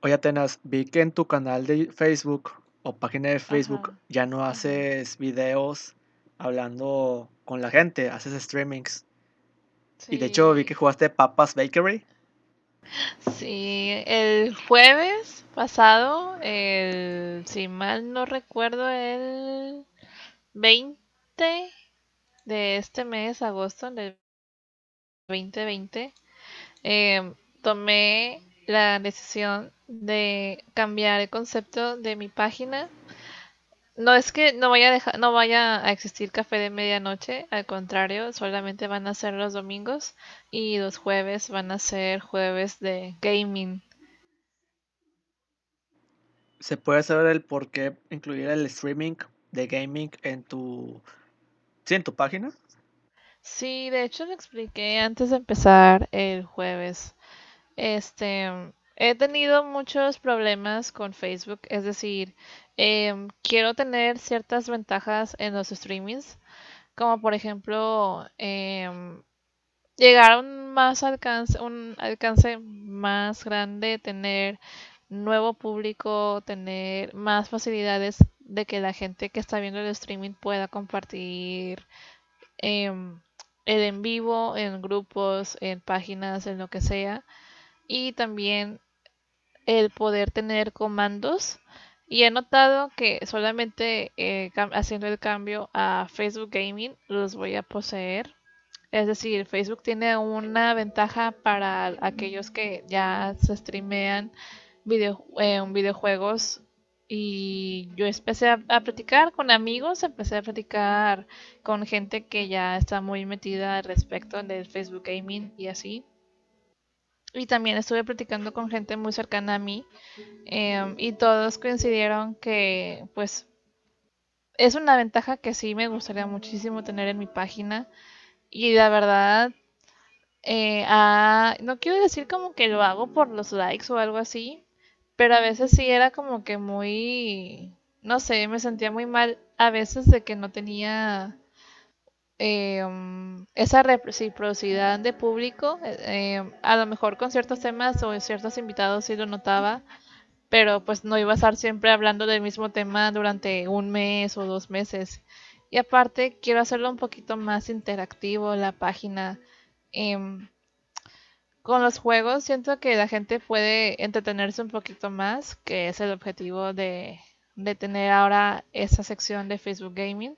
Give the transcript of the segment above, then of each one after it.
Oye, Atenas, vi que en tu canal de Facebook o página de Facebook Ajá, ya no haces videos hablando con la gente, haces streamings. Y de hecho vi que jugaste Papas Bakery. sí, el jueves pasado, el, si mal no recuerdo, el 20 de este mes, agosto del 2020, em, tomé la decisión de cambiar el concepto de mi página No es que no vaya a dejar, no vaya a existir café de medianoche, al contrario, solamente van a ser los domingos y los jueves van a ser jueves de gaming. ¿Se puede saber el por qué incluir el streaming de gaming en tu, sí, en tu página? Sí, de hecho lo expliqué antes de empezar el jueves. Este, he tenido muchos problemas con Facebook, es decir, em, quiero tener ciertas ventajas en los streamings, como por ejemplo, em, llegar a un más alcance, un alcance más grande, tener nuevo público, tener más facilidades de que la gente que está viendo el streaming pueda compartir em, el en vivo, en grupos, en páginas, en lo que sea. Y también el poder tener comandos. Y he notado que solamente eh, haciendo el cambio a Facebook Gaming los voy a poseer es decir, Facebook tiene una ventaja para aquellos que ya se streamean video, eh, videojuegos y yo empecé a, a, platicar con amigos, empecé a platicar con gente que ya está muy metida al respecto del Facebook Gaming y así. Y también estuve platicando con gente muy cercana a mí eh, y todos coincidieron que pues es una ventaja que sí me gustaría muchísimo tener en mi página y la verdad, eh, ah, no quiero decir como que lo hago por los likes o algo así, pero a veces sí era como que muy, no sé, me sentía muy mal a veces de que no tenía eh, esa reciprocidad de público. Eh, a lo mejor con ciertos temas o ciertos invitados sí lo notaba, pero pues no iba a estar siempre hablando del mismo tema durante un mes o dos meses. Y aparte, quiero hacerlo un poquito más interactivo la página. Em, con los juegos, siento que la gente puede entretenerse un poquito más, que es el objetivo de, de tener ahora esa sección de Facebook Gaming.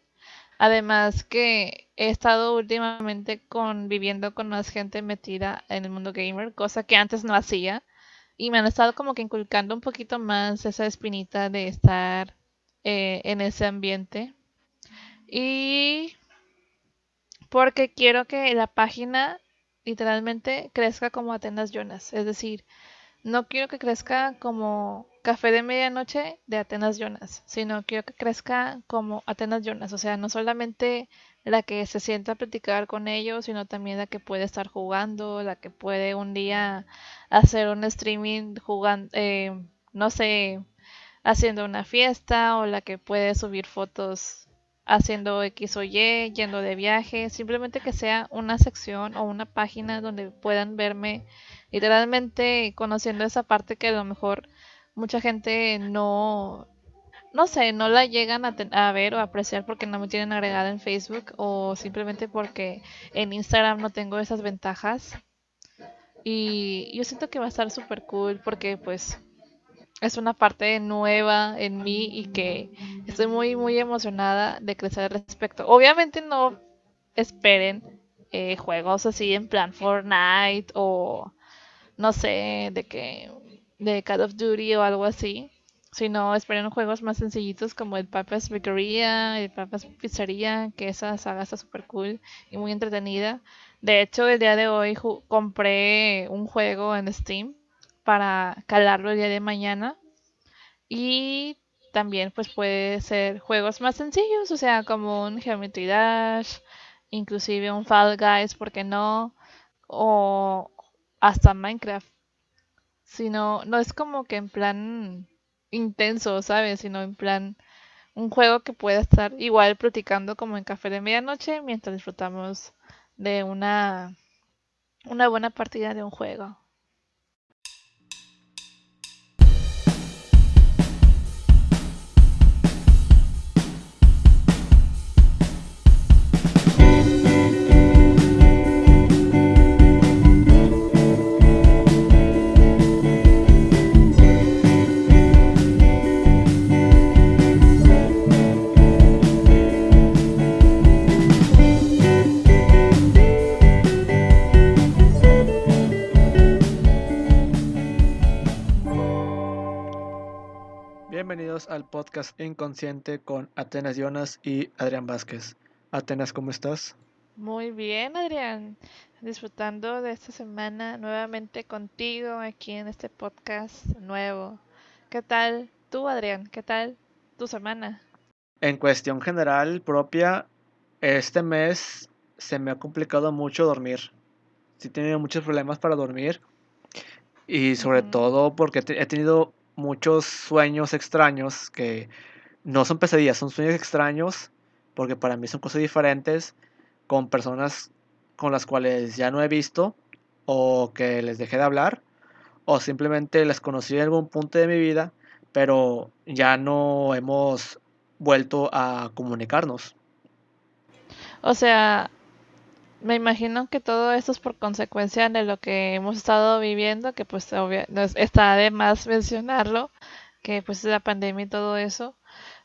Además que he estado últimamente conviviendo con más gente metida en el mundo gamer, cosa que antes no hacía. Y me han estado como que inculcando un poquito más esa espinita de estar eh, en ese ambiente. Y porque quiero que la página literalmente crezca como Atenas Jonas. Es decir, no quiero que crezca como Café de Medianoche de Atenas Jonas, sino quiero que crezca como Atenas Jonas. O sea, no solamente la que se sienta a platicar con ellos, sino también la que puede estar jugando, la que puede un día hacer un streaming jugando, eh, no sé, haciendo una fiesta o la que puede subir fotos haciendo X o Y, yendo de viaje, simplemente que sea una sección o una página donde puedan verme literalmente conociendo esa parte que a lo mejor mucha gente no, no sé, no la llegan a, a, ver o apreciar porque no me tienen agregada en Facebook o simplemente porque en Instagram no tengo esas ventajas. Y yo siento que va a estar súper cool porque pues es una parte nueva en mí y que estoy muy, muy emocionada de crecer al respecto. Obviamente no esperen eh, juegos así en plan Fortnite o no sé, de que de Call of Duty o algo así, sino esperen juegos más sencillitos como el Papas Bakería, el Papas Pizzería, que esa saga está súper cool y muy entretenida. De hecho, el día de hoy compré un juego en Steam para calarlo el día de mañana. Y también pues puede ser juegos más sencillos, o sea, como un Geometry Dash, inclusive un Fall Guys, ¿por qué no? O hasta Minecraft. Sino, no es como que en plan intenso, ¿sabes? Sino en plan un juego que pueda estar igual platicando como en café de medianoche mientras disfrutamos de una, una buena partida de un juego. Bienvenidos al podcast Inconsciente con Atenas Jonas y Adrián Vázquez. Atenas, ¿cómo estás? Muy bien, Adrián. Disfrutando de esta semana nuevamente contigo aquí en este podcast nuevo. ¿Qué tal tú, Adrián? ¿Qué tal tu semana? En cuestión general propia, este mes se me ha complicado mucho dormir. Sí he tenido muchos problemas para dormir. Y sobre todo porque he tenido muchos sueños extraños que no son pesadillas, son sueños extraños porque para mí son cosas diferentes con personas con las cuales ya no he visto o que les dejé de hablar o simplemente las conocí en algún punto de mi vida, pero ya no hemos vuelto a comunicarnos. O sea, me imagino que todo esto es por consecuencia de lo que hemos estado viviendo, que pues obvia- está de más mencionarlo, que pues es la pandemia y todo eso.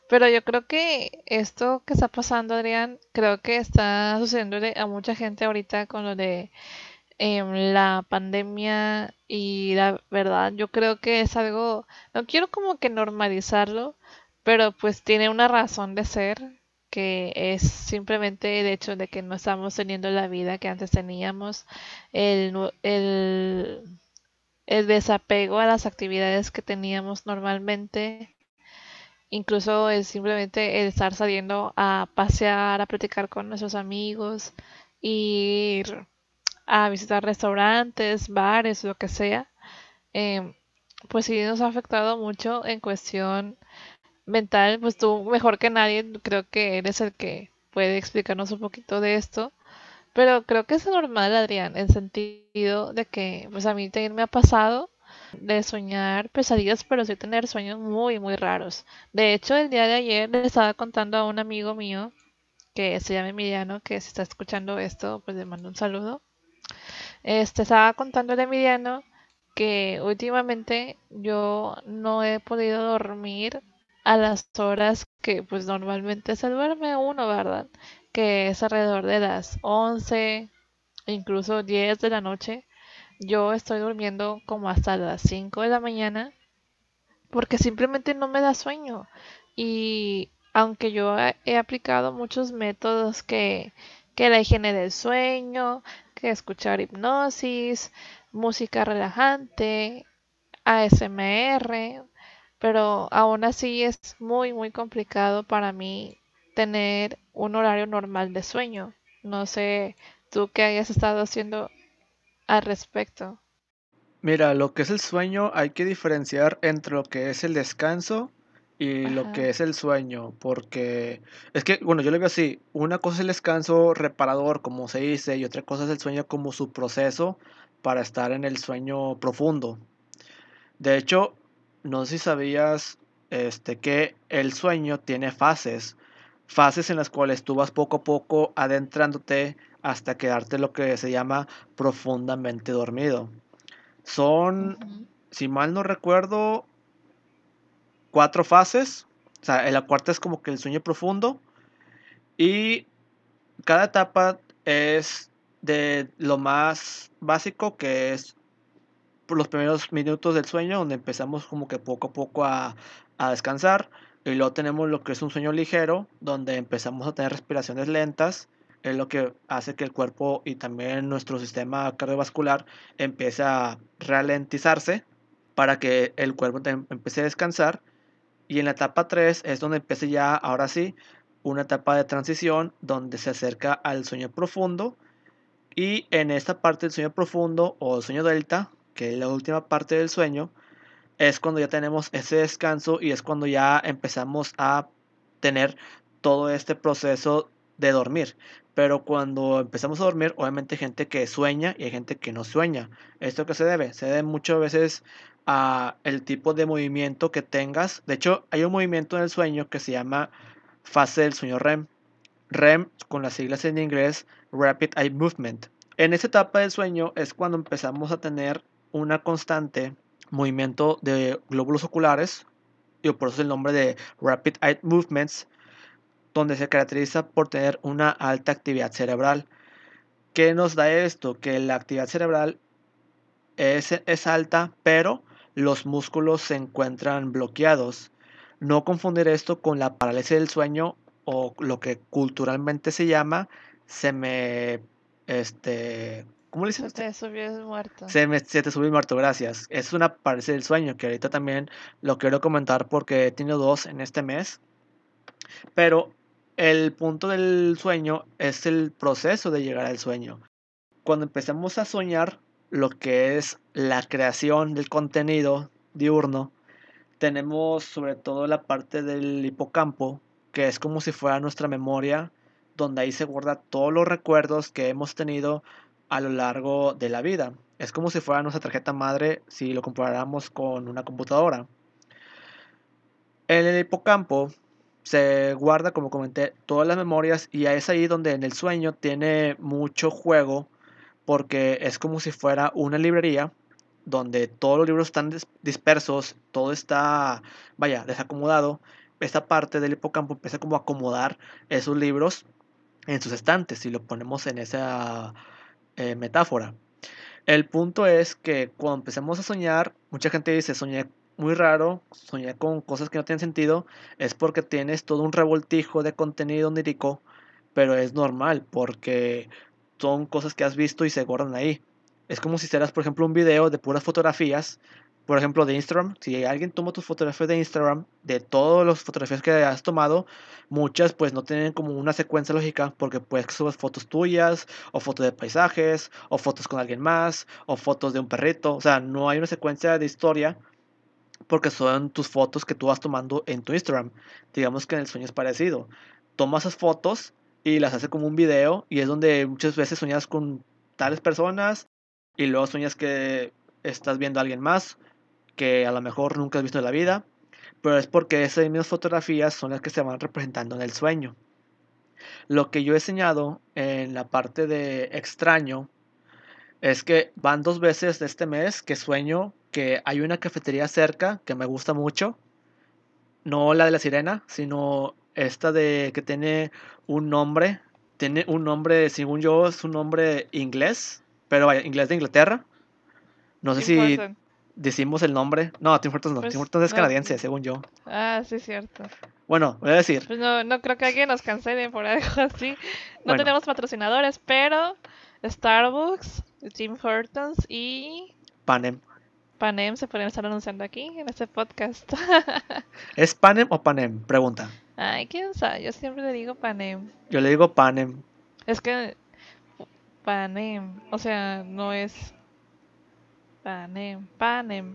Pero yo creo que esto que está pasando, Adrián, creo que está sucediendo a mucha gente ahorita con lo de em, la pandemia y la verdad, yo creo que es algo, no quiero como que normalizarlo, pero pues tiene una razón de ser, que es simplemente el hecho de que no estamos teniendo la vida que antes teníamos, el, el, el desapego a las actividades que teníamos normalmente Incluso es simplemente el estar saliendo a pasear, a platicar con nuestros amigos, ir a visitar restaurantes, bares, lo que sea. em, pues sí nos ha afectado mucho en cuestión mental. Pues tú mejor que nadie, creo que eres el que puede explicarnos un poquito de esto. Pero creo que es normal, Adrián, en sentido de que pues a mí también me ha pasado de soñar pesadillas, pero sí tener sueños muy, muy raros. De hecho, el día de ayer le estaba contando a un amigo mío que se llama Emiliano, que si está escuchando esto, pues le mando un saludo. Este estaba contándole a Emiliano que últimamente yo no he podido dormir a las horas que pues normalmente se duerme uno, ¿verdad? Que es alrededor de las 11, incluso 10 de la noche. Yo estoy durmiendo como hasta las 5 de la mañana porque simplemente no me da sueño. Y aunque yo he, aplicado muchos métodos que, que la higiene del sueño, que escuchar hipnosis, música relajante, ASMR, pero aún así es muy, muy complicado para mí tener un horario normal de sueño. No sé tú qué hayas estado haciendo al respecto. Mira, lo que es el sueño hay que diferenciar entre lo que es el descanso y lo que es el sueño, porque es que, bueno, yo lo veo así, una cosa es el descanso reparador, como se dice, y otra cosa es el sueño como su proceso para estar en el sueño profundo. De hecho, no sé si sabías este, que el sueño tiene fases, fases en las cuales tú vas poco a poco adentrándote hasta quedarte lo que se llama profundamente dormido. Son, si mal no recuerdo, cuatro fases. O sea, en la cuarta es como que el sueño profundo. Y cada etapa es de lo más básico, que es los primeros minutos del sueño, donde empezamos como que poco a poco a, a descansar. Y luego tenemos lo que es un sueño ligero, donde empezamos a tener respiraciones lentas. Es lo que hace que el cuerpo y también nuestro sistema cardiovascular empiece a ralentizarse para que el cuerpo empiece a descansar. Y en la etapa 3 es donde empieza ya, ahora sí, una etapa de transición donde se acerca al sueño profundo. Y en esta parte del sueño profundo o sueño delta, que es la última parte del sueño, es cuando ya tenemos ese descanso y es cuando ya empezamos a tener todo este proceso de dormir. Pero cuando empezamos a dormir, obviamente hay gente que sueña y hay gente que no sueña. ¿Esto qué se debe? Se debe muchas veces a el tipo de movimiento que tengas. De hecho, hay un movimiento en el sueño que se llama fase del sueño REM. REM, con las siglas en inglés, Rapid Eye Movement. En esta etapa del sueño es cuando empezamos a tener una constante movimiento de glóbulos oculares, y por eso el nombre de Rapid Eye Movements, donde se caracteriza por tener una alta actividad cerebral. ¿Qué nos da esto? Que la actividad cerebral es, es alta, pero los músculos se encuentran bloqueados. no confundir esto con la parálisis del sueño o lo que culturalmente se llama se me este ¿Cómo le dicen? Se te subió el muerto. Se, me, se te subió el muerto, gracias. Es una parálisis del sueño que ahorita también lo quiero comentar porque he tenido dos en este mes. Pero el punto del sueño es el proceso de llegar al sueño. Cuando empezamos a soñar lo que es la creación del contenido diurno, tenemos sobre todo la parte del hipocampo, que es como si fuera nuestra memoria, donde ahí se guarda todos los recuerdos que hemos tenido a lo largo de la vida. Es como si fuera nuestra tarjeta madre si lo comparáramos con una computadora. En el hipocampo se guarda, como comenté, todas las memorias y es ahí donde en el sueño tiene mucho juego porque es como si fuera una librería donde todos los libros están dispersos, todo está, vaya, desacomodado. Esta parte del hipocampo empieza como a acomodar esos libros en sus estantes, si lo ponemos en esa eh, metáfora. El punto es que cuando empecemos a soñar, mucha gente dice, soñé muy raro, soñé con cosas que no tienen sentido, es porque tienes todo un revoltijo de contenido onírico, pero es normal porque son cosas que has visto y se guardan ahí. Es como si hicieras, por ejemplo, un video de puras fotografías por ejemplo, de Instagram, si alguien toma tus fotografías de Instagram, de todas las fotografías que has tomado, muchas pues no tienen como una secuencia lógica, porque puedes subir fotos tuyas, o fotos de paisajes, o fotos con alguien más, o fotos de un perrito, o sea, no hay una secuencia de historia, porque son tus fotos que tú vas tomando en tu Instagram. Digamos que en el sueño es parecido. Tomas esas fotos y las haces como un video, y es donde muchas veces sueñas con tales personas, y luego sueñas que estás viendo a alguien más, que a lo mejor nunca has visto en la vida, pero es porque esas mismas fotografías son las que se van representando en el sueño. Lo que yo he enseñado en la parte de extraño es que van dos veces de este mes que sueño que hay una cafetería cerca que me gusta mucho. No la de la sirena, sino esta de que tiene un nombre. Tiene un nombre, según yo, es un nombre inglés, pero vaya, inglés de Inglaterra. No sé si decimos el nombre. No, Tim Hortons no. Tim Hortons es canadiense, según yo. Ah, sí, cierto. Bueno, voy a decir. Pues no, no creo que alguien nos cancele por algo así. No tenemos patrocinadores, pero Starbucks, Tim Hortons y. Panem. Panem se pueden estar anunciando aquí en este podcast. ¿Es Panem o Panem? Pregunta. Ay, quién sabe. Yo siempre le digo Panem. Yo le digo Panem. Es que. Panem. O sea, no es Panem, panem.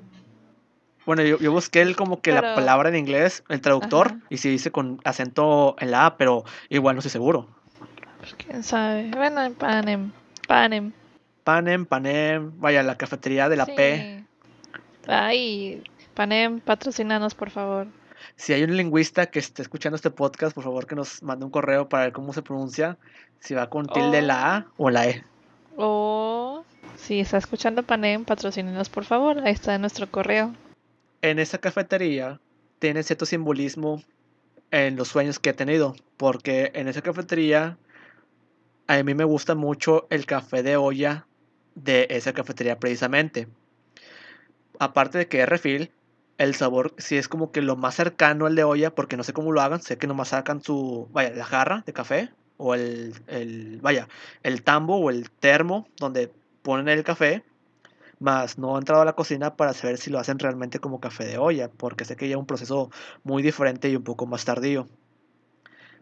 Bueno, yo, busqué el, como que la palabra en inglés, el traductor, y se dice con acento en la A, pero igual no estoy seguro. Pues quién sabe. Bueno, panem, panem. Panem, panem, vaya, la cafetería de la P. Ay, panem, patrocinanos, por favor. Si hay un lingüista que esté escuchando este podcast, por favor que nos mande un correo para ver cómo se pronuncia, si va con tilde la A o la E. O si está escuchando Panem, patrocínenos por favor. Ahí está nuestro correo. En esa cafetería tiene cierto simbolismo en los sueños que he tenido. Porque en esa cafetería a mí me gusta mucho el café de olla de esa cafetería precisamente. Aparte de que es refill, el sabor sí es como que lo más cercano al de olla, porque no sé cómo lo hagan, sé que nomás sacan su, vaya, la jarra de café, o el, el vaya, el tambo o el termo donde ponen el café, más no he entrado a la cocina para saber si lo hacen realmente como café de olla, porque sé que es un proceso muy diferente y un poco más tardío.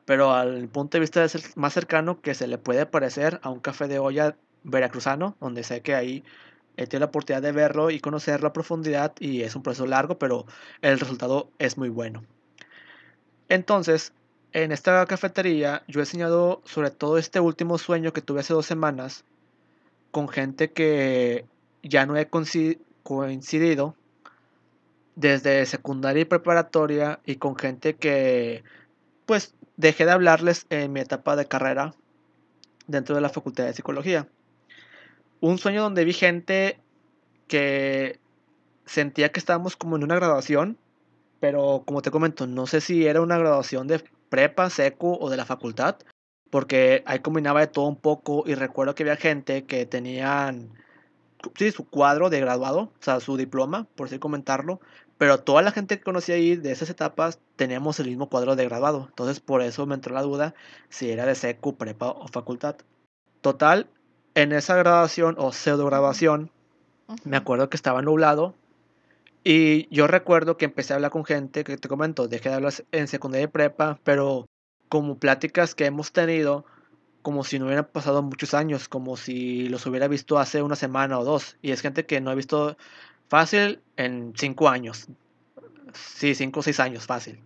Pero al punto de vista más cercano que se le puede parecer a un café de olla veracruzano, donde sé que ahí he tenido la oportunidad de verlo y conocerlo a profundidad y es un proceso largo, pero el resultado es muy bueno. Entonces, en esta cafetería yo he enseñado sobre todo este último sueño que tuve hace dos semanas, con gente que ya no he coincidido desde secundaria y preparatoria y con gente que pues dejé de hablarles en mi etapa de carrera dentro de la facultad de psicología. Un sueño donde vi gente que sentía que estábamos como en una graduación, pero como te comento, no sé si era una graduación de prepa, seco o de la facultad, porque ahí combinaba de todo un poco y recuerdo que había gente que tenían sí, su cuadro de graduado, o sea, su diploma, por así comentarlo, pero toda la gente que conocí ahí de esas etapas teníamos el mismo cuadro de graduado. Entonces, por eso me entró la duda si era de secu, prepa o facultad. Total, en esa graduación o pseudo graduación, me acuerdo que estaba nublado y yo recuerdo que empecé a hablar con gente que te comento, dejé de hablar en secundaria y prepa, pero como pláticas que hemos tenido, como si no hubieran pasado muchos años, como si los hubiera visto hace una semana o dos. Y es gente que no he visto fácil en cinco años. Sí, cinco o seis años, fácil.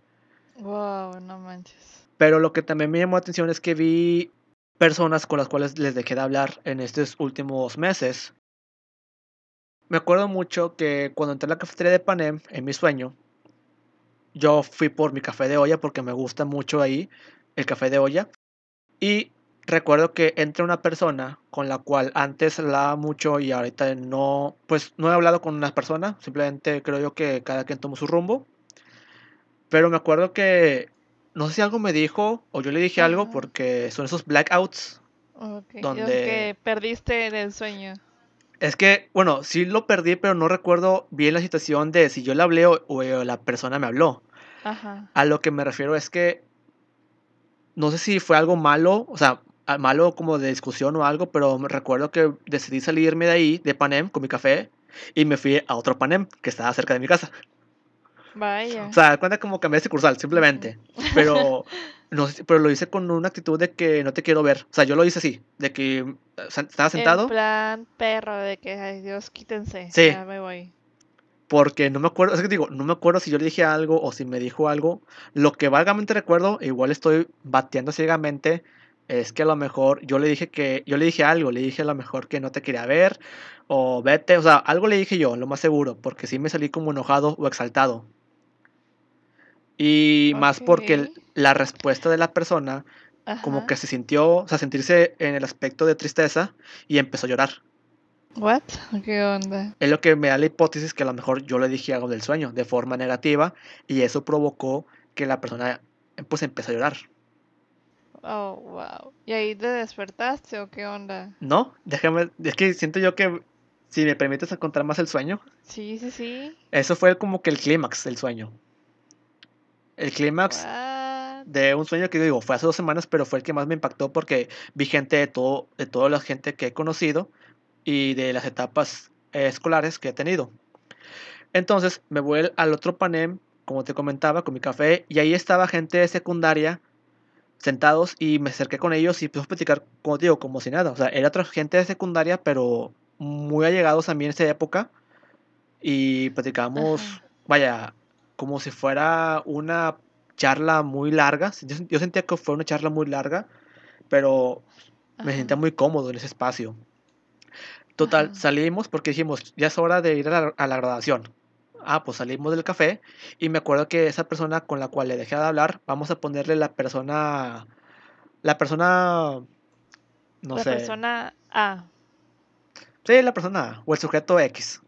Wow, no manches. Pero lo que también me llamó la atención es que vi personas con las cuales les dejé de hablar en estos últimos meses. Me acuerdo mucho que cuando entré a la cafetería de Panem, en mi sueño, yo fui por mi café de olla porque me gusta mucho ahí el café de olla. Y recuerdo que entra una persona con la cual antes hablaba mucho y ahorita no, pues no he hablado con una persona, simplemente creo yo que cada quien tomó su rumbo. Pero me acuerdo que no sé si algo me dijo o yo le dije algo porque son esos blackouts. Donde perdiste el sueño. Es que, bueno, sí lo perdí, pero no recuerdo bien la situación de si yo le hablé o, la persona me habló. A lo que me refiero es que no sé si fue algo malo, o sea, malo como de discusión o algo, pero me recuerdo que decidí salirme de ahí, de Panem, con mi café, y me fui a otro Panem que estaba cerca de mi casa. Vaya. O sea, cuenta como cambié de sucursal, simplemente. Pero, no, pero lo hice con una actitud de que no te quiero ver. O sea, yo lo hice así, de que estaba sentado. En plan perro, de que, ay Dios, quítense. Sí. Ya me voy. Porque no me acuerdo, es que digo, no me acuerdo si yo le dije algo o si me dijo algo. Lo que vagamente recuerdo, igual estoy bateando ciegamente, es que a lo mejor yo le dije que, yo le dije algo, le dije a lo mejor que no te quería ver, o vete, o sea, algo le dije yo, lo más seguro, porque sí me salí como enojado o exaltado. Y más porque la respuesta de la persona, como que se sintió, o sea, sentirse en el aspecto de tristeza y empezó a llorar. What? ¿Qué onda? Es lo que me da la hipótesis que a lo mejor yo le dije algo del sueño de forma negativa y eso provocó que la persona pues empezó a llorar. Oh, wow. ¿Y ahí te despertaste o qué onda? No, déjame, es que siento yo que si me permites encontrar más el sueño. Sí, sí, sí. Eso fue como que el clímax del sueño. El clímax de un sueño que digo, fue hace dos semanas, pero fue el que más me impactó porque vi gente de todo, de toda la gente que he conocido y de las etapas escolares que he tenido. Entonces me voy al otro panel, como te comentaba, con mi café, y ahí estaba gente de secundaria sentados y me acerqué con ellos y puse a platicar, como te digo, como si nada. O sea, era otra gente de secundaria, pero muy allegados a mí en esa época. Y platicamos, vaya, como si fuera una charla muy larga. Yo, sentía que fue una charla muy larga, pero me sentía muy cómodo en ese espacio. Total, salimos porque dijimos, ya es hora de ir a la, a la graduación. Ah, pues salimos del café y me acuerdo que esa persona con la cual le dejé de hablar, vamos a ponerle la persona, la persona, no sé. La persona A. Sí, la persona A, o el sujeto X.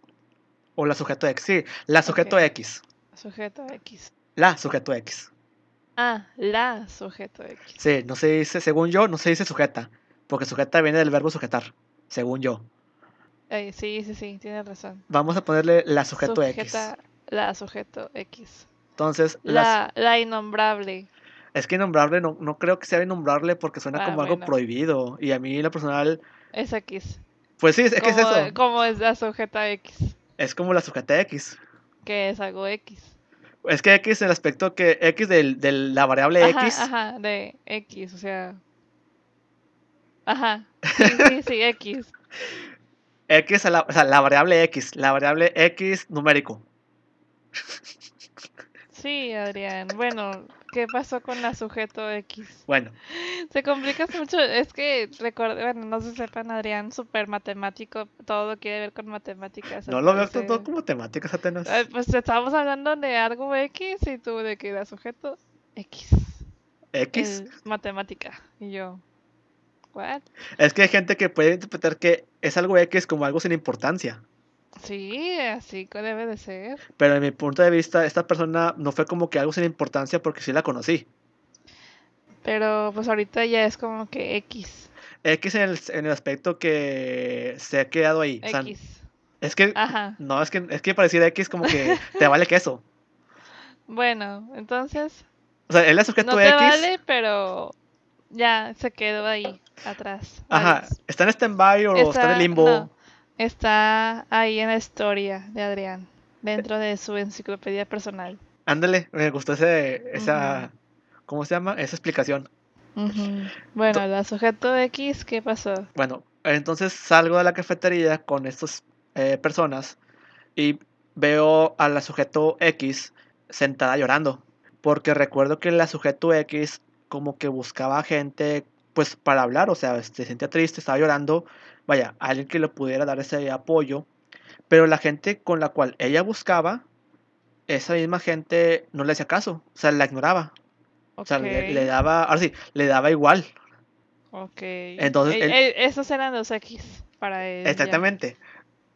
O la sujeto X, sí, la sujeto X. Sujeto X. La sujeto X. Ah, la sujeto X. Sí, no se dice, según yo, no se dice sujeta, porque sujeta viene del verbo sujetar, según yo sí, sí, sí, tienes razón. Vamos a ponerle la sujeto X. La sujeto X. Entonces, la, la innombrable. Es que innombrable no, no creo que sea innombrable porque suena ah, como algo prohibido. Y a mí, la personal. Es X. Pues sí, es que es eso. ¿Cómo es la sujeta X? Es como la sujeta X. Que es algo X. Es que X, el aspecto que. X de la variable X. Ajá, de X, o sea. Ajá. Sí, sí, sí, X. X, la, o sea, la variable X, la variable X numérico. Sí, Adrián. Bueno, ¿qué pasó con la sujeto X? Bueno. Se complica mucho. Es que, recuerdo, bueno, no se sepan, Adrián, súper matemático. Todo quiere ver con matemáticas. No lo veo todo con matemáticas, Atenas. Eh, pues estábamos hablando de algo X y tú de que era sujeto X. X. matemática. Y yo, es que hay gente que puede interpretar que es algo X como algo sin importancia. Sí, así debe de ser. Pero en mi punto de vista, esta persona no fue como que algo sin importancia porque sí la conocí. Pero pues ahorita ya es como que X. X en el, en el aspecto que se ha quedado ahí. O sea, X. es que, Ajá. no, es que, es que para decir X como que te vale queso. Bueno, entonces O sea, él es sujeto no te X. vale, pero ya se quedó ahí atrás. Ajá, está en stand-by o está, en el limbo. no, está ahí en la historia de Adrián, dentro de su enciclopedia personal. Ándale, me gustó ese, esa, ¿cómo se llama? Esa explicación. Bueno, la sujeto X, ¿qué pasó? Bueno, entonces salgo de la cafetería con estas eh, personas y veo a la sujeto X sentada llorando. Porque recuerdo que la sujeto X como que buscaba gente pues para hablar, o sea, se sentía triste, estaba llorando, vaya, alguien que le pudiera dar ese apoyo. Pero la gente con la cual ella buscaba, esa misma gente no le hacía caso, o sea, la ignoraba. O sea, le, daba, ahora sí, le daba igual. ok. Entonces, E- e- esos eran los X para él. ya. Exactamente.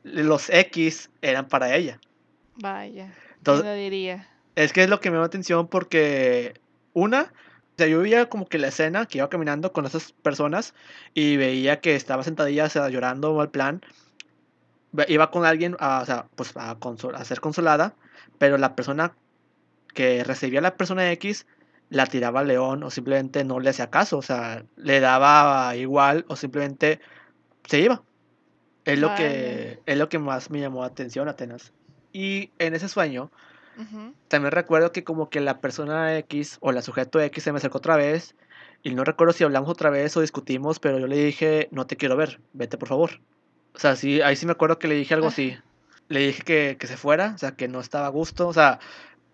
Los X eran para ella. Vaya, ¿quién Entonces, lo diría? es que es lo que me llama la atención porque, una, sea, yo veía como que la escena que iba caminando con esas personas y veía que estaba sentadilla, o sea, llorando mal plan. Iba con alguien a, o sea, pues a, consol- a ser consolada, pero la persona que recibía a la persona X la tiraba al león o simplemente no le hacía caso, o sea, le daba igual o simplemente se iba. Es lo que, es lo que más me llamó la atención, Atenas. Y en ese sueño, También recuerdo que como que la persona X o la sujeto X se me acercó otra vez y no recuerdo si hablamos otra vez o discutimos, pero yo le dije, no te quiero ver, vete por favor. O sea, sí, ahí sí me acuerdo que le dije algo así. Le dije que, que se fuera, o sea, que no estaba a gusto, o sea,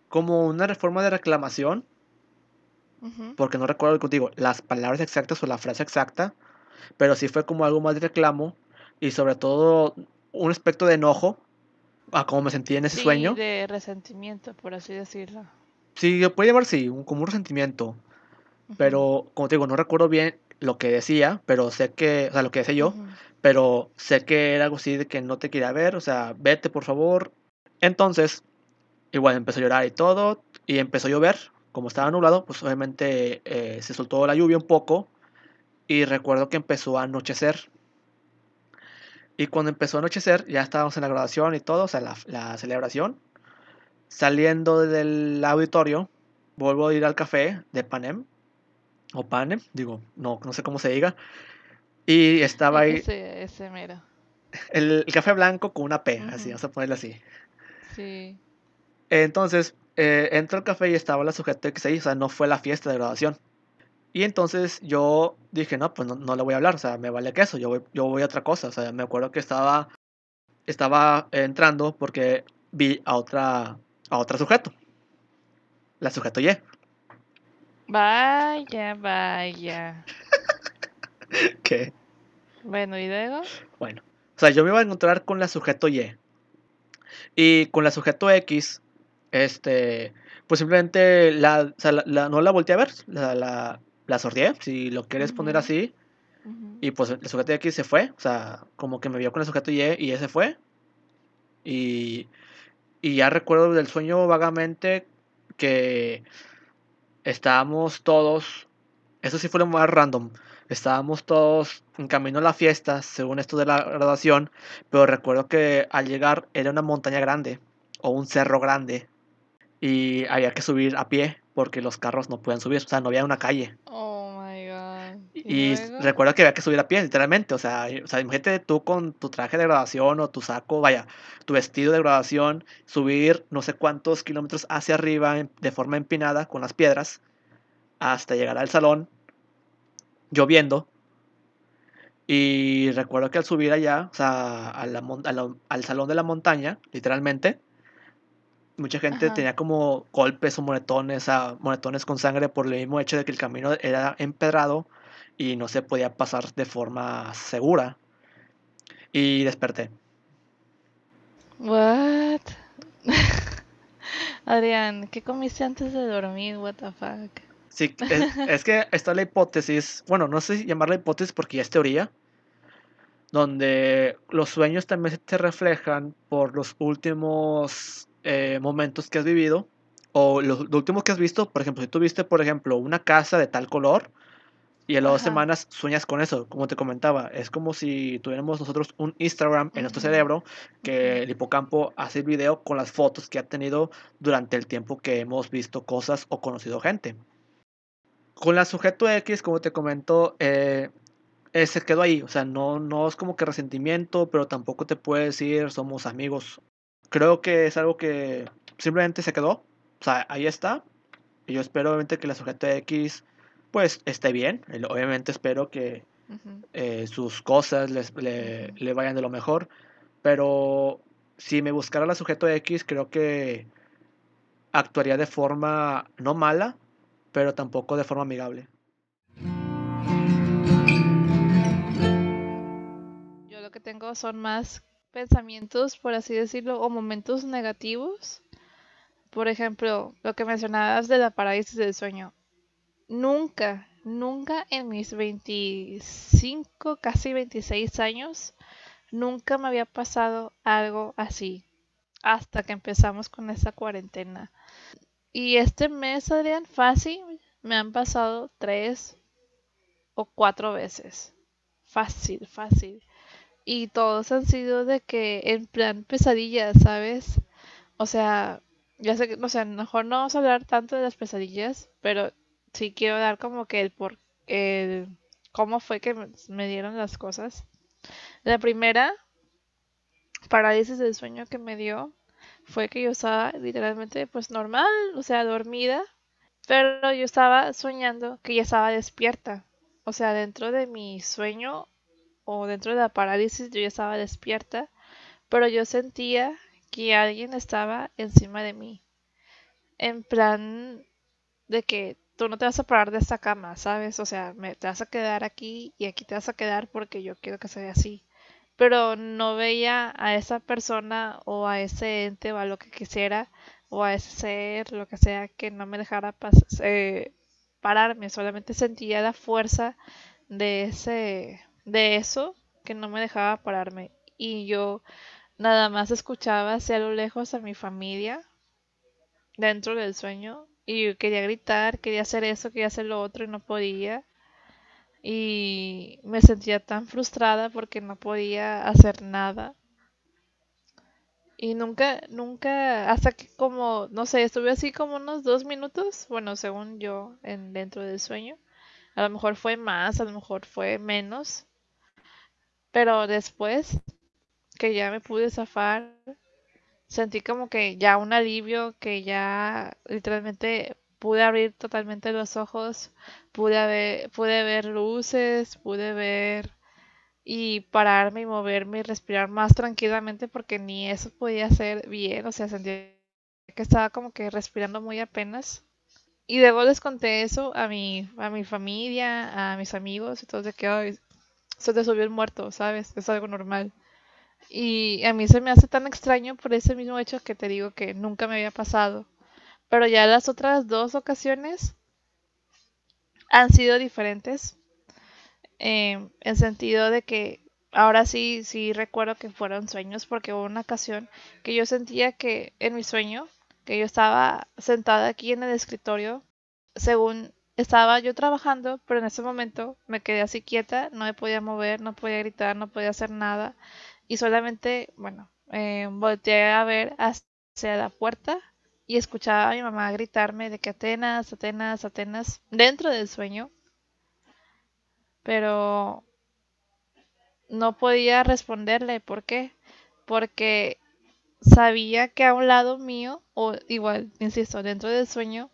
como una reforma de reclamación, porque no recuerdo contigo las palabras exactas o la frase exacta, pero sí fue como algo más de reclamo y sobre todo un aspecto de enojo a cómo me sentí en ese Sí, sueño. de resentimiento, por así decirlo. Sí, puede llamar sí, un, como un resentimiento, Ujú. pero como te digo, no recuerdo bien lo que decía, pero sé que, o sea, lo que decía yo, Ujú. pero sé que era algo así de que no te quería ver, o sea, vete por favor. Entonces, igual empezó a llorar y todo, y empezó a llover, como estaba nublado, pues obviamente eh, se soltó la lluvia un poco, y recuerdo que empezó a anochecer. Y cuando empezó a anochecer, ya estábamos en la graduación y todo, o sea, la, la celebración. Saliendo del auditorio, vuelvo a ir al café de Panem, o Panem, digo, no, no sé cómo se diga. Y estaba ahí Ese, ese mero. el, el café blanco con una P, así, vamos a ponerlo así. Sí. Entonces, eh, entro al café y estaba la sujeta X ahí, o sea, no fue la fiesta de graduación. Y entonces yo dije, no, pues no, no le voy a hablar, o sea, me vale queso, yo voy, yo voy a otra cosa. O sea, me acuerdo que estaba, estaba entrando porque vi a otra, a otra sujeto, la sujeto Y. Vaya, vaya. Que, Bueno, ¿y luego? bueno, o sea, yo me iba a encontrar con la sujeto Y. Y con la sujeto X, este, pues simplemente la, o sea, la- la- no la volteé a ver, la, la, la sorteé, si lo quieres poner así. Y pues el sujeto X se fue, o sea, como que me vio con el sujeto Y y ese fue. Y, y ya recuerdo del sueño vagamente que estábamos todos, eso sí fue lo más random, estábamos todos en camino a la fiesta, según esto de la graduación, pero recuerdo que al llegar era una montaña grande o un cerro grande y había que subir a pie porque los carros no pueden subir, o sea, no había una calle. Oh my god. Y recuerdo que había que subir a pie, literalmente. O sea, o sea, imagínate tú con tu traje de graduación o tu saco, vaya, tu vestido de graduación, subir no sé cuántos kilómetros hacia arriba de forma empinada con las piedras hasta llegar al salón, lloviendo. Y recuerdo que al subir allá, o sea, a la a la- al salón de la montaña, literalmente, mucha gente Ajá. tenía como golpes o moretones, sea, moretones con sangre por el mismo hecho de que el camino era empedrado y no se podía pasar de forma segura. Y desperté. What? Adrián, ¿qué comiste antes de dormir? What the fuck? Sí, es, es que está la hipótesis, bueno, no sé si llamarla hipótesis porque ya es teoría, donde los sueños también se reflejan por los últimos eh, momentos que has vivido o los, los últimos que has visto. Por ejemplo, si tú viste, por ejemplo, una casa de tal color, Y a las dos semanas sueñas con eso, como te comentaba. Es como si tuviéramos nosotros un Instagram en nuestro cerebro, que el hipocampo hace el video con las fotos que ha tenido durante el tiempo que hemos visto cosas o conocido gente. Con la sujeto X, como te comento, eh, eh, se quedó ahí. O sea, no, no es como que resentimiento, pero tampoco te puede decir somos amigos. Creo que es algo que simplemente se quedó. O sea, ahí está. Y yo espero obviamente que la sujeto X pues esté bien. Obviamente espero que eh, sus cosas les, le, le, vayan de lo mejor. Pero si me buscara la sujeto X, creo que actuaría de forma no mala, pero tampoco de forma amigable. Yo lo que tengo son más pensamientos, por así decirlo, o momentos negativos. Por ejemplo, lo que mencionabas de la parálisis del sueño nunca, nunca en mis 25, casi 26 años, nunca me había pasado algo así. Hasta que empezamos con esa cuarentena. Y este mes, Adrián, fácil, me han pasado tres o cuatro veces. Fácil, fácil. Y todos han sido de que en plan pesadillas, ¿sabes? O sea, ya sé que, o sea, mejor no vamos a hablar tanto de las pesadillas, pero sí quiero dar como que el por el cómo fue que me dieron las cosas. La primera parálisis del sueño que me dio fue que yo estaba literalmente pues normal, o sea, dormida, pero yo estaba soñando que ya estaba despierta. O sea, dentro de mi sueño o dentro de la parálisis yo ya estaba despierta, pero yo sentía que alguien estaba encima de mí. En plan de que tú no te vas a parar de esta cama, ¿sabes? O sea, me, te vas a quedar aquí y aquí te vas a quedar porque yo quiero que sea así. Pero no veía a esa persona o a ese ente o a lo que quisiera o a ese ser, lo que sea, que no me dejara eh, pararme. Solamente sentía la fuerza de ese, de eso que no me dejaba pararme. Y yo nada más escuchaba hacia lo lejos a mi familia dentro del sueño y quería gritar, quería hacer eso, quería hacer lo otro y no podía. Y me sentía tan frustrada porque no podía hacer nada. Y nunca, nunca, hasta que como, no sé, estuve así como unos dos minutos, bueno, según yo, en, dentro del sueño. A lo mejor fue más, a lo mejor fue menos. Pero después que ya me pude zafar, sentí como que ya un alivio, que ya literalmente pude abrir totalmente los ojos, pude ver, pude ver luces, pude ver y pararme y moverme y respirar más tranquilamente porque ni eso podía hacer bien, o sea, sentí que estaba como que respirando muy apenas. Y luego les conté eso a mi, a mi familia, a mis amigos, y todos de que se te subió el muerto, ¿sabes? Es algo normal. Y a mí se me hace tan extraño por ese mismo hecho que te digo que nunca me había pasado. Pero ya las otras dos ocasiones han sido diferentes. Eh, en sentido de que ahora sí, sí recuerdo que fueron sueños porque hubo una ocasión que yo sentía que en mi sueño, que yo estaba sentada aquí en el escritorio, según estaba yo trabajando, pero en ese momento me quedé así quieta, no me podía mover, no podía gritar, no podía hacer nada y solamente, bueno, eh, volteé a ver hacia la puerta y escuchaba a mi mamá gritarme de que Atenas, Atenas, Atenas, dentro del sueño. Pero no podía responderle. ¿Por qué? Porque sabía que a un lado mío, o igual, insisto, dentro del sueño,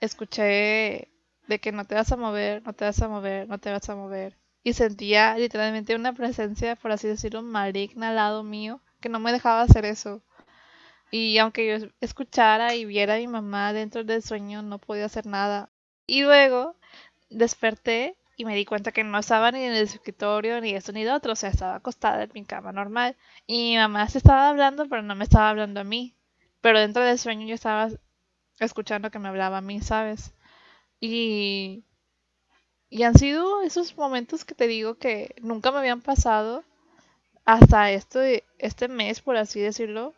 escuché de que no te vas a mover, no te vas a mover, no te vas a mover y sentía literalmente una presencia, por así decirlo, maligna al lado mío, que no me dejaba hacer eso. Y aunque yo escuchara y viera a mi mamá dentro del sueño, no podía hacer nada. Y luego desperté y me di cuenta que no estaba ni en el escritorio, ni esto ni lo otro, o sea, estaba acostada en mi cama normal. Y mi mamá se estaba hablando, pero no me estaba hablando a mí. Pero dentro del sueño yo estaba escuchando que me hablaba a mí, ¿sabes? Y y han sido esos momentos que te digo que nunca me habían pasado hasta este, este mes, por así decirlo,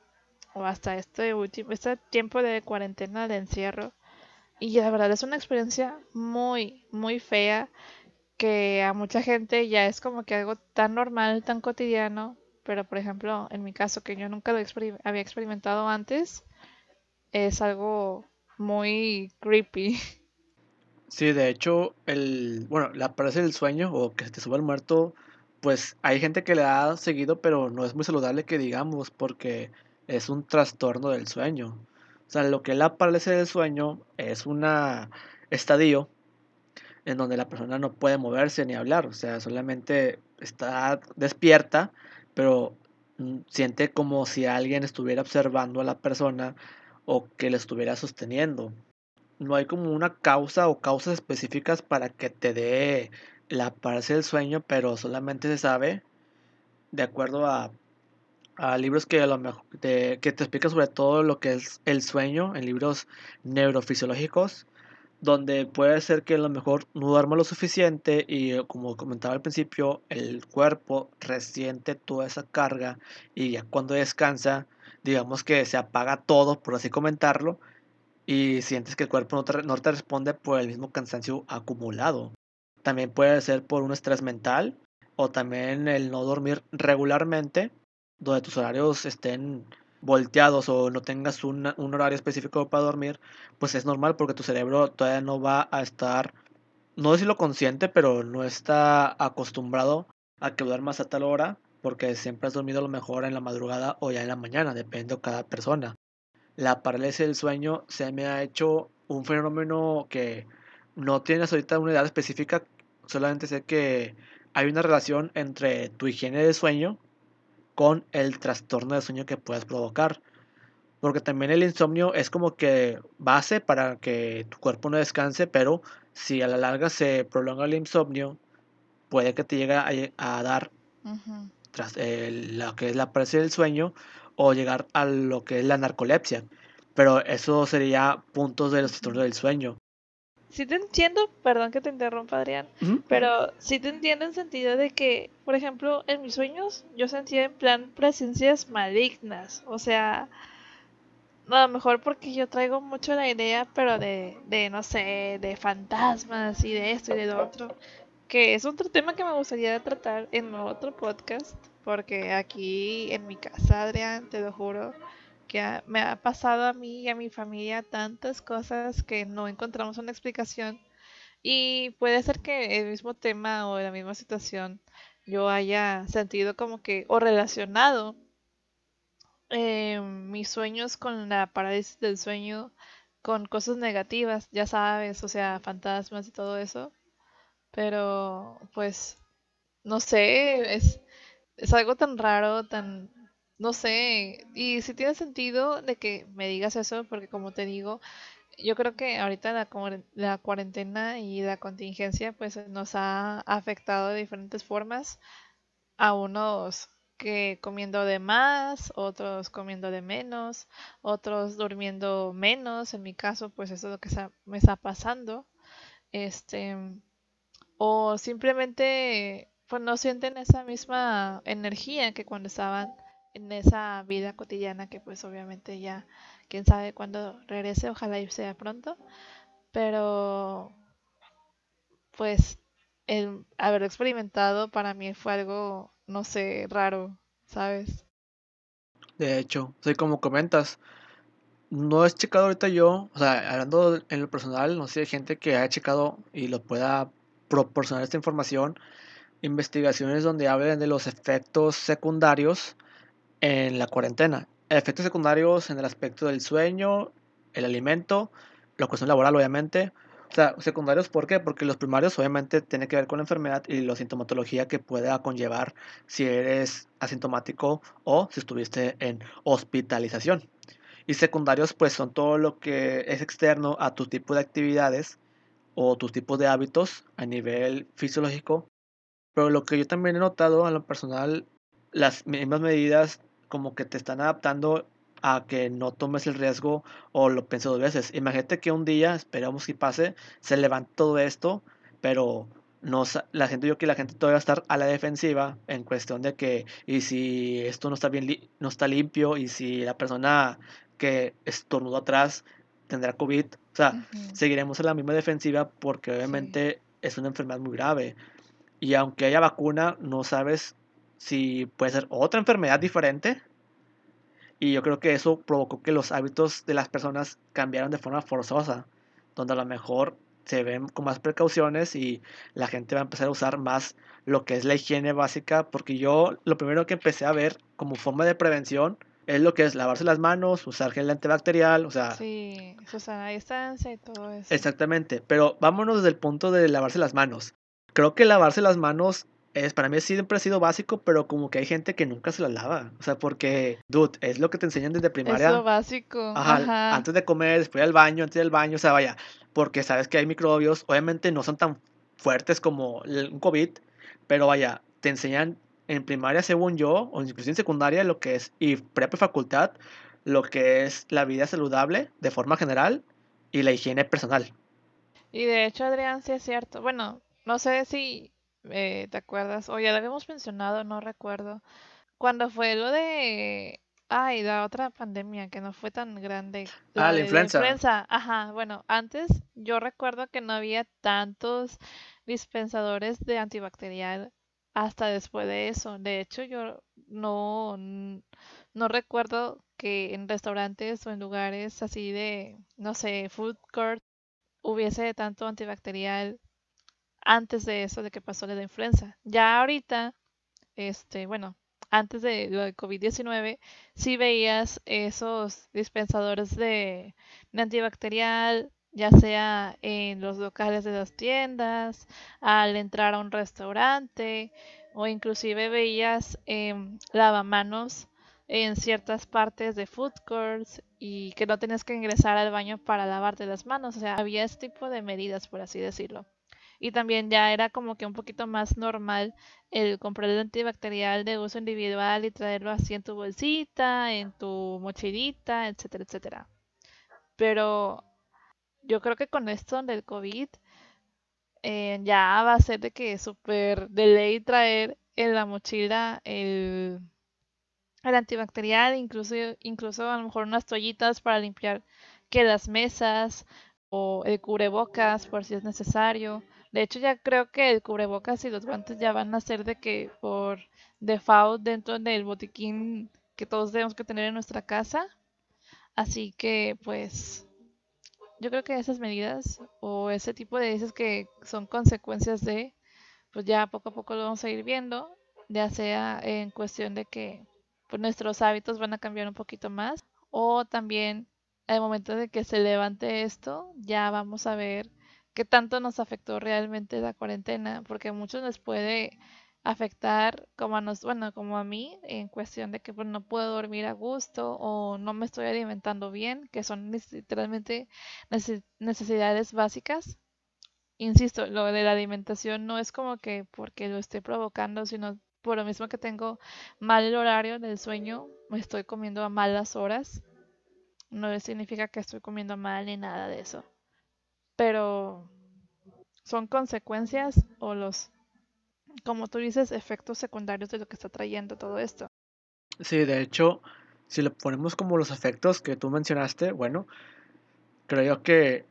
o hasta este último, este tiempo de cuarentena, de encierro. Y la verdad es una experiencia muy, muy fea que a mucha gente ya es como que algo tan normal, tan cotidiano, pero por ejemplo, en mi caso, que yo nunca lo había experimentado antes, es algo muy creepy. Sí, de hecho, el, bueno, la parálisis del sueño o que te suba el muerto, pues hay gente que le ha seguido, pero no es muy saludable que digamos, porque es un trastorno del sueño. O sea, lo que es la parálisis del sueño es un estadio en donde la persona no puede moverse ni hablar, o sea, solamente está despierta, pero mm, siente como si alguien estuviera observando a la persona o que le estuviera sosteniendo. No hay como una causa o causas específicas para que te dé la parálisis del sueño, pero solamente se sabe de acuerdo a, a libros que, a lo mejor, que te explican sobre todo lo que es el sueño, en libros neurofisiológicos, donde puede ser que a lo mejor no duerma lo suficiente y como comentaba al principio, el cuerpo resiente toda esa carga y ya cuando descansa, digamos que se apaga todo, por así comentarlo, y sientes que el cuerpo no te, no te responde por el mismo cansancio acumulado. También puede ser por un estrés mental o también el no dormir regularmente, donde tus horarios estén volteados o no tengas un horario específico para dormir, pues es normal porque tu cerebro todavía no va a estar, no decirlo consciente, pero no está acostumbrado a que duermas a tal hora porque siempre has dormido a lo mejor en la madrugada o ya en la mañana, depende de cada persona. La parálisis del sueño se me ha hecho un fenómeno que no tienes ahorita una edad específica, solamente sé que hay una relación entre tu higiene de sueño con el trastorno de sueño que puedes provocar. Porque también el insomnio es como que base para que tu cuerpo no descanse, pero si a la larga se prolonga el insomnio, puede que te llegue a, dar tras lo que es la parálisis del sueño o llegar a lo que es la narcolepsia. Pero eso sería puntos de los trastornos del sueño sí te entiendo, perdón que te interrumpa Adrián, pero sí te entiendo en sentido de que, por ejemplo, en mis sueños yo sentía en plan presencias malignas, o sea, a lo mejor porque yo traigo mucho la idea, pero de, de, no sé, de fantasmas y de esto y de lo otro, que es otro tema que me gustaría tratar en otro podcast, porque aquí en mi casa, Adrián, te lo juro, que me ha pasado a mí y a mi familia tantas cosas que no encontramos una explicación. Y puede ser que el mismo tema o la misma situación yo haya sentido como que o relacionado eh, mis sueños con la parálisis del sueño, con cosas negativas, ya sabes, o sea, fantasmas y todo eso. Pero pues, no sé, es, es algo tan raro, tan no sé, y si tiene sentido de que me digas eso, porque como te digo, yo creo que ahorita la, la cuarentena y la contingencia pues nos ha afectado de diferentes formas a unos que comiendo de más, otros comiendo de menos, otros durmiendo menos, en mi caso pues eso es lo que me está pasando. Este o simplemente pues no sienten esa misma energía que cuando estaban en esa vida cotidiana que pues obviamente ya quién sabe cuándo regrese, ojalá y sea pronto, pero pues el haberlo experimentado para mí fue algo, no sé, raro, ¿sabes? De hecho, soy como comentas, no he checado ahorita yo, o sea, hablando en lo personal, no sé, hay gente que ha checado y lo pueda proporcionar esta información, investigaciones donde hablen de los efectos secundarios en la cuarentena. Efectos secundarios en el aspecto del sueño, el alimento, la cuestión laboral, obviamente. O sea, secundarios, ¿por qué? Porque los primarios obviamente tienen que ver con la enfermedad y la sintomatología que pueda conllevar si eres asintomático o si estuviste en hospitalización. Y secundarios, pues son todo lo que es externo a tu tipo de actividades o tus tipos de hábitos a nivel fisiológico. Pero lo que yo también he notado en lo personal, las mismas medidas como que te están adaptando a que no tomes el riesgo o lo pienses dos veces. Imagínate que un día, esperamos que pase, se levanta todo esto, pero no, la gente, yo que la gente todavía va a estar a la defensiva en cuestión de que, y si esto no está bien, no está limpio, y si la persona que estornudó atrás tendrá COVID, o sea, seguiremos en la misma defensiva porque obviamente es una enfermedad muy grave. Y aunque haya vacuna, no sabes si puede ser otra enfermedad diferente. Y yo creo que eso provocó que los hábitos de las personas cambiaran de forma forzosa, donde a lo mejor se ven con más precauciones y la gente va a empezar a usar más lo que es la higiene básica, porque yo lo primero que empecé a ver como forma de prevención es lo que es lavarse las manos, usar gel antibacterial, o sea... Sí, Susana, distancia y todo eso. Exactamente, pero vámonos desde el punto de lavarse las manos. Creo que lavarse las manos es para mí siempre ha sido básico, pero como que hay gente que nunca se las lava. O sea, porque, dude, es lo que te enseñan desde primaria. Es lo básico. Ajá, Antes de comer, después del baño, antes del baño, o sea, vaya, porque sabes que hay microbios, obviamente no son tan fuertes como un COVID, pero vaya, te enseñan en primaria, según yo, o incluso en secundaria, lo que es, y prepa facultad, lo que es la vida saludable de forma general y la higiene personal. Y de hecho, Adrián, sí es cierto. Bueno, no sé si eh, te acuerdas, o ya lo habíamos mencionado, no recuerdo. Cuando fue lo de. Ay, la otra pandemia que no fue tan grande. ah, la influenza. La influenza. Ajá, bueno, antes yo recuerdo que no había tantos dispensadores de antibacterial hasta después de eso. De hecho, yo no, no recuerdo que en restaurantes o en lugares así de, no sé, food court hubiese tanto antibacterial antes de eso, de que pasó la influenza. Ya ahorita, este, bueno, antes de lo de COVID-19, sí veías esos dispensadores de antibacterial, ya sea en los locales de las tiendas, al entrar a un restaurante o inclusive veías eh, lavamanos en ciertas partes de food courts y que no tenías que ingresar al baño para lavarte las manos. O sea, había este tipo de medidas, por así decirlo. Y también ya era como que un poquito más normal el comprar el antibacterial de uso individual y traerlo así en tu bolsita, en tu mochilita, etcétera, etcétera. Pero yo creo que con esto del COVID eh, ya va a ser de que súper de ley traer en la mochila el, el antibacterial, incluso, incluso a lo mejor unas toallitas para limpiar que las mesas o el cubrebocas por si es necesario. De hecho ya creo que el cubrebocas y los guantes ya van a ser de que por default dentro del botiquín que todos debemos que tener en nuestra casa. Así que pues yo creo que esas medidas o ese tipo de dices que son consecuencias de, pues ya poco a poco lo vamos a ir viendo, ya sea en cuestión de que pues nuestros hábitos van a cambiar un poquito más o también al momento de que se levante esto, ya vamos a ver qué tanto nos afectó realmente la cuarentena, porque a muchos les puede afectar como a nos, bueno, como a mí, en cuestión de que pues, no puedo dormir a gusto o no me estoy alimentando bien, que son literalmente necesidades básicas. Insisto, lo de la alimentación no es como que porque lo esté provocando, sino por lo mismo que tengo mal el horario del sueño, me estoy comiendo a malas horas. No significa que estoy comiendo mal ni nada de eso. Pero son consecuencias o los como tú dices, efectos secundarios de lo que está trayendo todo esto. Sí, de hecho, si le ponemos como los efectos que tú mencionaste, bueno, creo que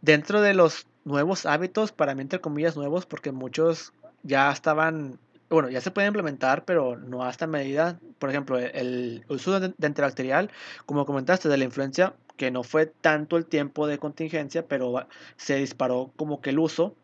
dentro de los nuevos hábitos, para mí entre comillas nuevos, porque muchos ya estaban, bueno, ya se pueden implementar, pero no a esta medida. Por ejemplo, el uso de, antibacterial, como comentaste, de la influencia, que no fue tanto el tiempo de contingencia, pero se disparó como que el uso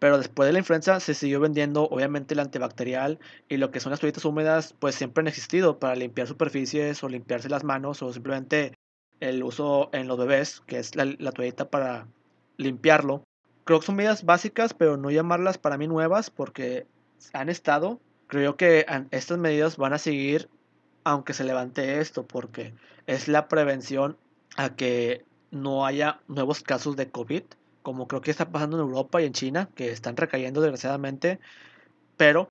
pero después de la influenza se siguió vendiendo obviamente el antibacterial y lo que son las toallitas húmedas pues siempre han existido para limpiar superficies o limpiarse las manos o simplemente el uso en los bebés, que es la, toallita para limpiarlo. Creo que son medidas básicas, pero no llamarlas para mí nuevas porque han estado. Creo que estas medidas van a seguir aunque se levante esto, porque es la prevención a que no haya nuevos casos de COVID como creo que está pasando en Europa y en China, que están recayendo desgraciadamente, pero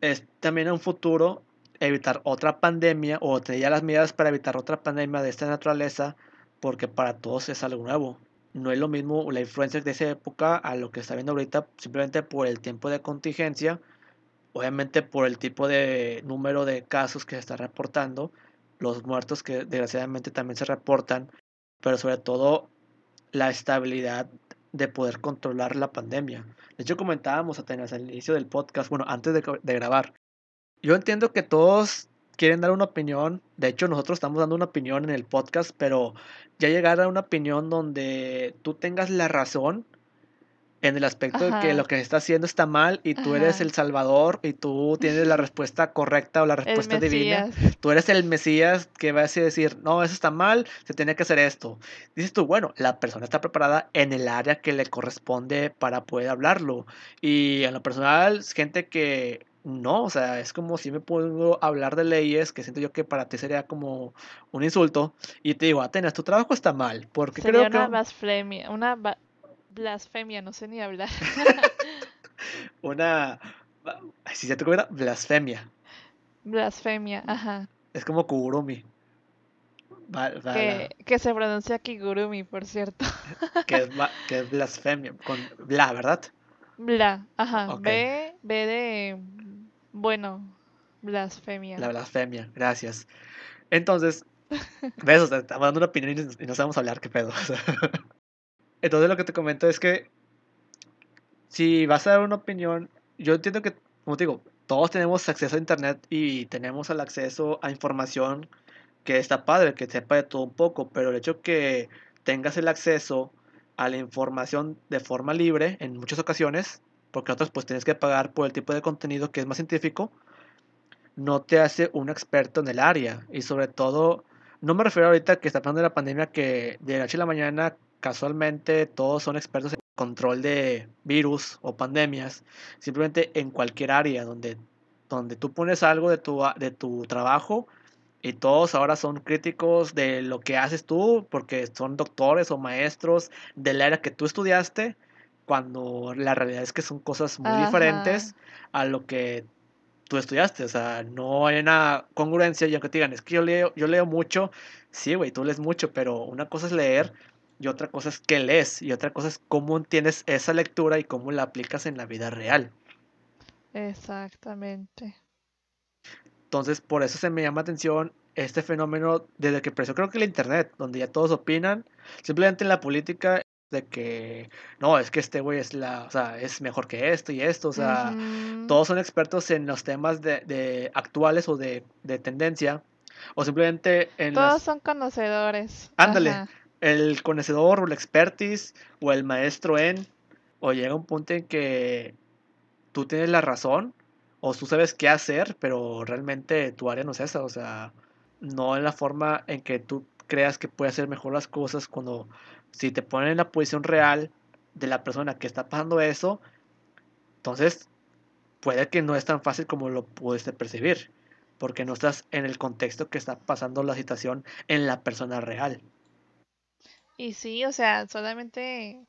es también en un futuro evitar otra pandemia o tener ya las medidas para evitar otra pandemia de esta naturaleza, porque para todos es algo nuevo. No es lo mismo la influencia de esa época a lo que está viendo ahorita, simplemente por el tiempo de contingencia, obviamente por el tipo de número de casos que se está reportando, los muertos que desgraciadamente también se reportan, pero sobre todo la estabilidad de poder controlar la pandemia. De hecho, comentábamos apenas al inicio del podcast, bueno, antes de, de grabar. Yo entiendo que todos quieren dar una opinión. De hecho, nosotros estamos dando una opinión en el podcast, pero ya llegar a una opinión donde tú tengas la razón en el aspecto de que lo que está haciendo está mal y tú eres el salvador y tú tienes la respuesta correcta o la respuesta divina. Tú eres el Mesías que va a decir, no, eso está mal, se tiene que hacer esto. Dices tú, bueno, la persona está preparada en el área que le corresponde para poder hablarlo. Y en lo personal, gente que no, o sea, es como si me puedo hablar de leyes que siento yo que para ti sería como un insulto y te digo, Atenas, tu trabajo está mal, porque sería creo una blasfemia, una Blasfemia, no sé ni hablar. Una. Si se te ocurre, blasfemia. Blasfemia, ajá. Es como Kugurumi. que, se pronuncia Kigurumi, por cierto. que, es, que es blasfemia, con bla, ¿verdad? Bla, ajá. B, B de. Bueno, blasfemia. La blasfemia, gracias. Entonces, ves, o sea, estamos dando una opinión y no sabemos hablar, qué pedo. Entonces lo que te comento es que si vas a dar una opinión, yo entiendo que, como te digo, todos tenemos acceso a Internet y tenemos el acceso a información que está padre, que sepa de todo un poco, pero el hecho que tengas el acceso a la información de forma libre en muchas ocasiones, porque otras pues tienes que pagar por el tipo de contenido que es más científico, no te hace un experto en el área. Y sobre todo, no me refiero ahorita que está hablando de la pandemia que de la noche a la mañana casualmente todos son expertos en control de virus o pandemias, simplemente en cualquier área donde, donde tú pones algo de tu, de tu trabajo y todos ahora son críticos de lo que haces tú porque son doctores o maestros del área que tú estudiaste, cuando la realidad es que son cosas muy diferentes a lo que tú estudiaste, o sea, no hay una congruencia y aunque te digan, es que yo leo, yo leo mucho, sí, güey, tú lees mucho, pero una cosa es leer y otra cosa es qué lees y otra cosa es cómo tienes esa lectura y cómo la aplicas en la vida real. Exactamente. Entonces, por eso se me llama atención este fenómeno desde que empezó, creo que el Internet, donde ya todos opinan, simplemente en la política de que no, es que este güey es la, o sea, es mejor que esto y esto, o sea, todos son expertos en los temas de, de actuales o de, de, tendencia, o simplemente en Todos son conocedores. Ándale, el conocedor o el expertise o el maestro en, o llega un punto en que tú tienes la razón o tú sabes qué hacer, pero realmente tu área no es esa, o sea, no en la forma en que tú creas que puede hacer mejor las cosas cuando si te ponen en la posición real de la persona que está pasando eso, entonces puede que no es tan fácil como lo pudiste percibir, porque no estás en el contexto que está pasando la situación en la persona real. Y sí, o sea, solamente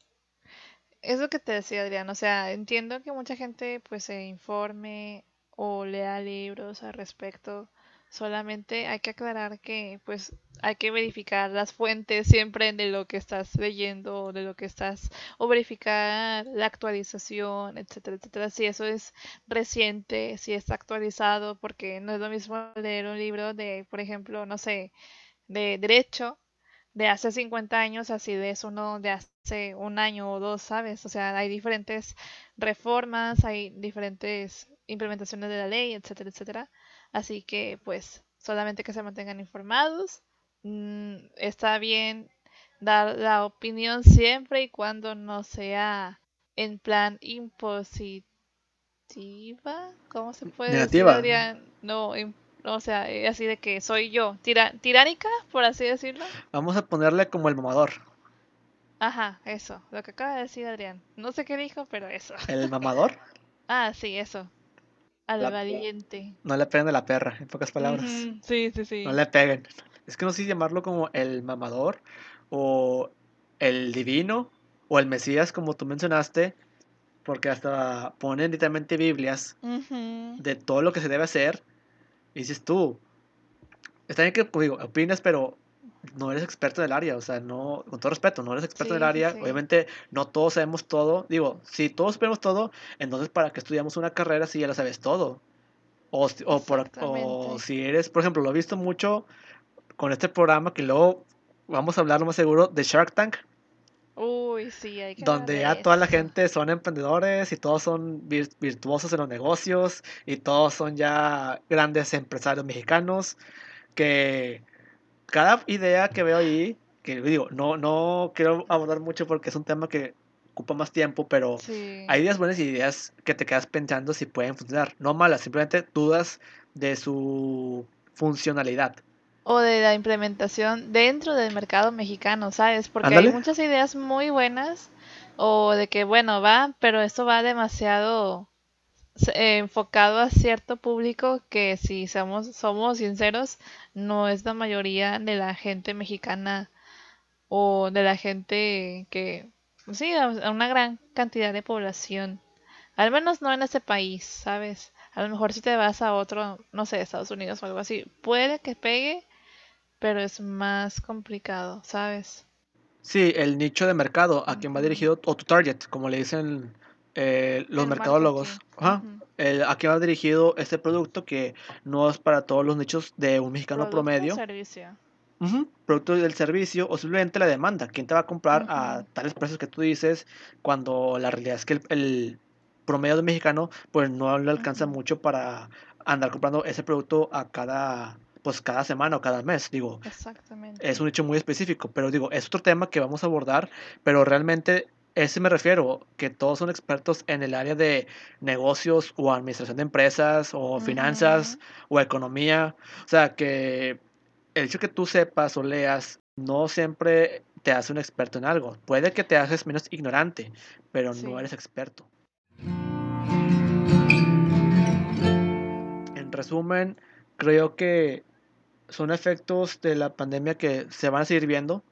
es lo que te decía Adrián, o sea, entiendo que mucha gente pues se informe o lea libros al respecto, solamente hay que aclarar que pues hay que verificar las fuentes siempre de lo que estás leyendo, de lo que estás, o verificar la actualización, etcétera, etcétera, si eso es reciente, si está actualizado, porque no es lo mismo leer un libro de, por ejemplo, no sé, de derecho de hace 50 años, así de eso uno de hace un año o dos, ¿sabes? O sea, hay diferentes reformas, hay diferentes implementaciones de la ley, etcétera, etcétera. Así que, pues, solamente que se mantengan informados. Mm, está bien dar la opinión siempre y cuando no sea en plan impositiva. ¿Cómo se puede decir? No, o sea, eh, así de que soy yo, tiránica, por así decirlo. Vamos a ponerle como el mamador. Ajá, eso, lo que acaba de decir Adrián. No sé qué dijo, pero eso. ¿El mamador? ah, sí, eso. Al valiente. No le peguen de la perra, en pocas palabras. Sí, sí, sí. No le peguen. Es que no sé si llamarlo como el mamador o el divino o el mesías, como tú mencionaste, porque hasta ponen literalmente Biblias de todo lo que se debe hacer y dices tú, está bien que digo, opinas, pero no eres experto del área, o sea, no, con todo respeto, no eres experto del área, obviamente no todos sabemos todo, digo, si todos sabemos todo, entonces para qué estudiamos una carrera si ya lo sabes todo. O, o, por, o si eres, por ejemplo, lo he visto mucho con este programa que luego vamos a hablar lo más seguro de Shark Tank. Uy, sí, hay que donde ya toda la gente son emprendedores y todos son virtuosos en los negocios y todos son ya grandes empresarios mexicanos que cada idea que veo ahí, que digo, no, no quiero abordar mucho porque es un tema que ocupa más tiempo, pero hay ideas buenas y ideas que te quedas pensando si pueden funcionar. No malas, simplemente dudas de su funcionalidad. O de la implementación dentro del mercado mexicano, ¿sabes? Porque hay muchas ideas muy buenas o de que, bueno, va, pero esto va demasiado eh, enfocado a cierto público que si somos, somos sinceros, no es la mayoría de la gente mexicana o de la gente que, sí, a una gran cantidad de población. Al menos no en ese país, ¿sabes? A lo mejor si te vas a otro, no sé, Estados Unidos o algo así, puede que pegue, pero es más complicado, ¿sabes? Sí, el nicho de mercado, a quien va dirigido, o tu target, como le dicen eh, los mercadólogos. Ajá. a quién va dirigido este producto que no es para todos los nichos de un mexicano producto promedio. Servicio. Producto del servicio o simplemente la demanda. ¿Quién te va a comprar a tales precios que tú dices cuando la realidad es que el, promedio de mexicano pues no le alcanza mucho para andar comprando ese producto a cada pues cada semana o cada mes, digo. Exactamente. Es un nicho muy específico, pero digo, es otro tema que vamos a abordar, pero realmente ese me refiero, que todos son expertos en el área de negocios o administración de empresas o finanzas o economía. O sea, que el hecho que tú sepas o leas no siempre te hace un experto en algo. Puede que te haces menos ignorante, pero no eres experto. En resumen, creo que son efectos de la pandemia que se van a seguir viendo.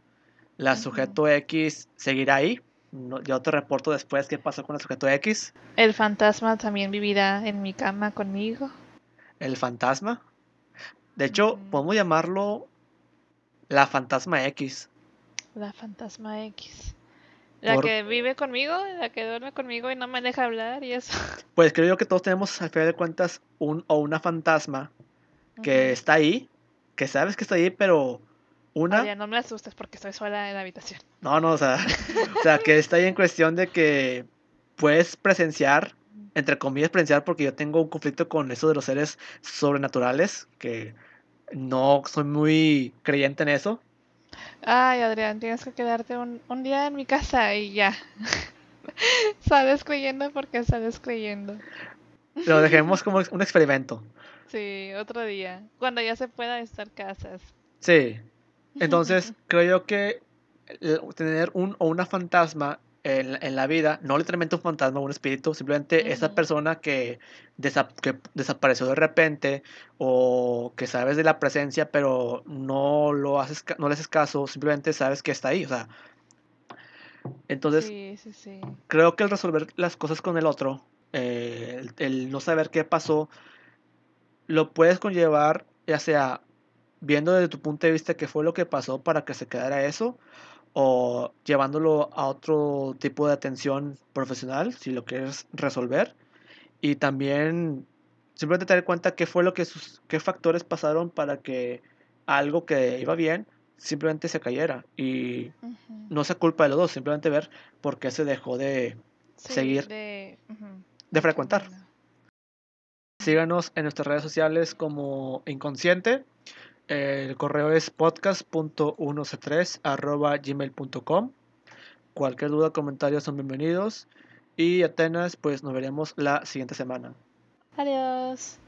La sujeto X seguirá ahí, yo te reporto después qué pasó con el sujeto X. ¿El fantasma también vivirá en mi cama conmigo? ¿El fantasma? De hecho, podemos llamarlo la fantasma X. La fantasma X. La que vive conmigo, la que duerme conmigo y no me deja hablar y eso. Pues creo yo que todos tenemos, al final de cuentas, un o una fantasma que está ahí, que sabes que está ahí, pero una... no me asustes porque estoy sola en la habitación. No, no, o sea, o sea, que está ahí en cuestión de que puedes presenciar, entre comillas presenciar, porque yo tengo un conflicto con eso de los seres sobrenaturales, que no soy muy creyente en eso. Ay, Adrián, tienes que quedarte un, un día en mi casa y ya. sales creyendo porque sales creyendo. Lo dejemos como un experimento. Sí, otro día. Cuando ya se pueda estar casas. Sí, entonces, creo yo que tener un o una fantasma en, la vida, no literalmente un fantasma o un espíritu, simplemente esa persona que, que, desapareció de repente o que sabes de la presencia pero no, lo haces, no le haces caso, simplemente sabes que está ahí, o sea. Entonces, creo que el resolver las cosas con el otro, eh, el no saber qué pasó, lo puedes conllevar ya sea viendo desde tu punto de vista qué fue lo que pasó para que se quedara eso o llevándolo a otro tipo de atención profesional si lo quieres resolver. Y también simplemente tener en cuenta qué fue lo que sus, qué factores pasaron para que algo que iba bien simplemente se cayera. Y no sea culpa de los dos simplemente ver por qué se dejó de seguir de, de frecuentar síganos en nuestras redes sociales como inconsciente el correo es podcast.1c3 Cualquier duda o comentario son bienvenidos. Y Atenas, pues nos veremos la siguiente semana. Adiós.